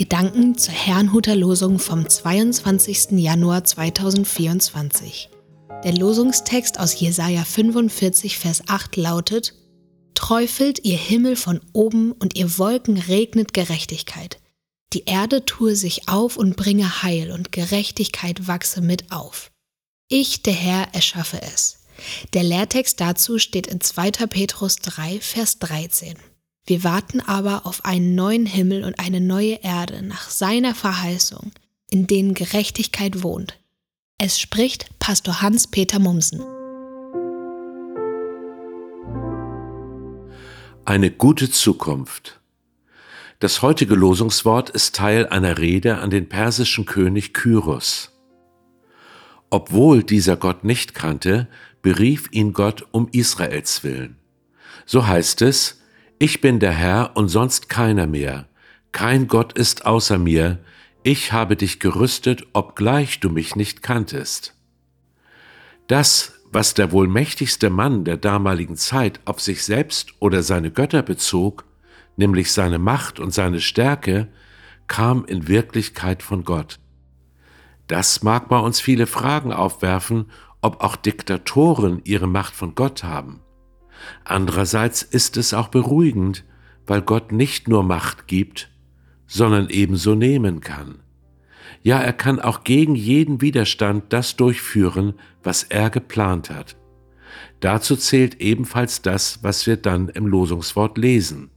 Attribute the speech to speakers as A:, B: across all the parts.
A: Gedanken zur Herrnhuter Losung vom 22. Januar 2024. Der Losungstext aus Jesaja 45, Vers 8 lautet: Träufelt ihr Himmel von oben und ihr Wolken regnet Gerechtigkeit. Die Erde tue sich auf und bringe Heil und Gerechtigkeit wachse mit auf. Ich, der Herr, erschaffe es. Der Lehrtext dazu steht in 2. Petrus 3, Vers 13. Wir warten aber auf einen neuen Himmel und eine neue Erde nach seiner Verheißung, in denen Gerechtigkeit wohnt. Es spricht Pastor Hans-Peter Mumsen.
B: Eine gute Zukunft. Das heutige Losungswort ist Teil einer Rede an den persischen König Kyros. Obwohl dieser Gott nicht kannte, berief ihn Gott um Israels willen. So heißt es, ich bin der Herr und sonst keiner mehr. Kein Gott ist außer mir. Ich habe dich gerüstet, obgleich du mich nicht kanntest. Das, was der wohl mächtigste Mann der damaligen Zeit auf sich selbst oder seine Götter bezog, nämlich seine Macht und seine Stärke, kam in Wirklichkeit von Gott. Das mag bei uns viele Fragen aufwerfen, ob auch Diktatoren ihre Macht von Gott haben. Andererseits ist es auch beruhigend, weil Gott nicht nur Macht gibt, sondern ebenso nehmen kann. Ja, er kann auch gegen jeden Widerstand das durchführen, was er geplant hat. Dazu zählt ebenfalls das, was wir dann im Losungswort lesen.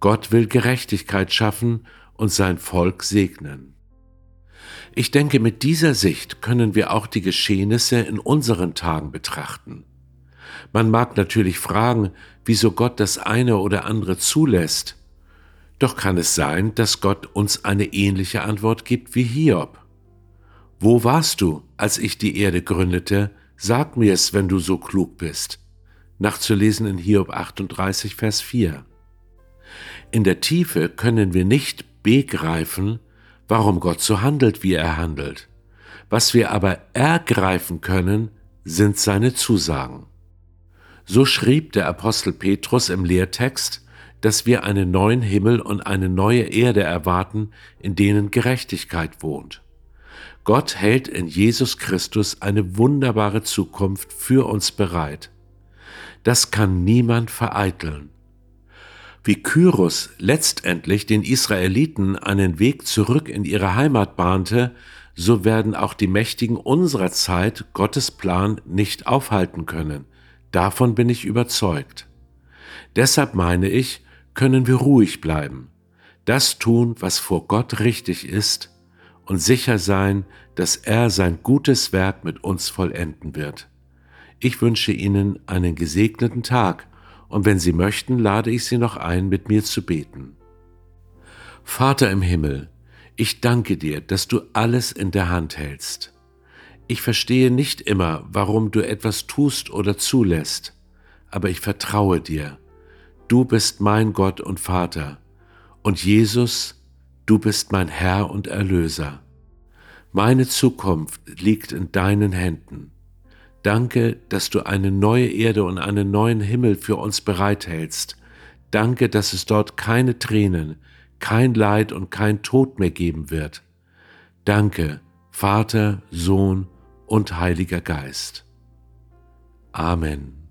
B: Gott will Gerechtigkeit schaffen und sein Volk segnen. Ich denke, mit dieser Sicht können wir auch die Geschehnisse in unseren Tagen betrachten. Man mag natürlich fragen, wieso Gott das eine oder andere zulässt. Doch kann es sein, dass Gott uns eine ähnliche Antwort gibt wie Hiob. Wo warst du, als ich die Erde gründete? Sag mir's, wenn du so klug bist. Nachzulesen in Hiob 38, Vers 4. In der Tiefe können wir nicht begreifen, warum Gott so handelt, wie er handelt. Was wir aber ergreifen können, sind seine Zusagen. So schrieb der Apostel Petrus im Lehrtext, dass wir einen neuen Himmel und eine neue Erde erwarten, in denen Gerechtigkeit wohnt. Gott hält in Jesus Christus eine wunderbare Zukunft für uns bereit. Das kann niemand vereiteln. Wie Kyros letztendlich den Israeliten einen Weg zurück in ihre Heimat bahnte, so werden auch die Mächtigen unserer Zeit Gottes Plan nicht aufhalten können, Davon bin ich überzeugt. Deshalb meine ich, können wir ruhig bleiben, das tun, was vor Gott richtig ist und sicher sein, dass er sein gutes Werk mit uns vollenden wird. Ich wünsche Ihnen einen gesegneten Tag und wenn Sie möchten, lade ich Sie noch ein, mit mir zu beten. Vater im Himmel, ich danke dir, dass du alles in der Hand hältst. Ich verstehe nicht immer, warum du etwas tust oder zulässt, aber ich vertraue dir. Du bist mein Gott und Vater, und Jesus, du bist mein Herr und Erlöser. Meine Zukunft liegt in deinen Händen. Danke, dass du eine neue Erde und einen neuen Himmel für uns bereithältst. Danke, dass es dort keine Tränen, kein Leid und kein Tod mehr geben wird. Danke, Vater, Sohn und Heiliger Geist. Amen.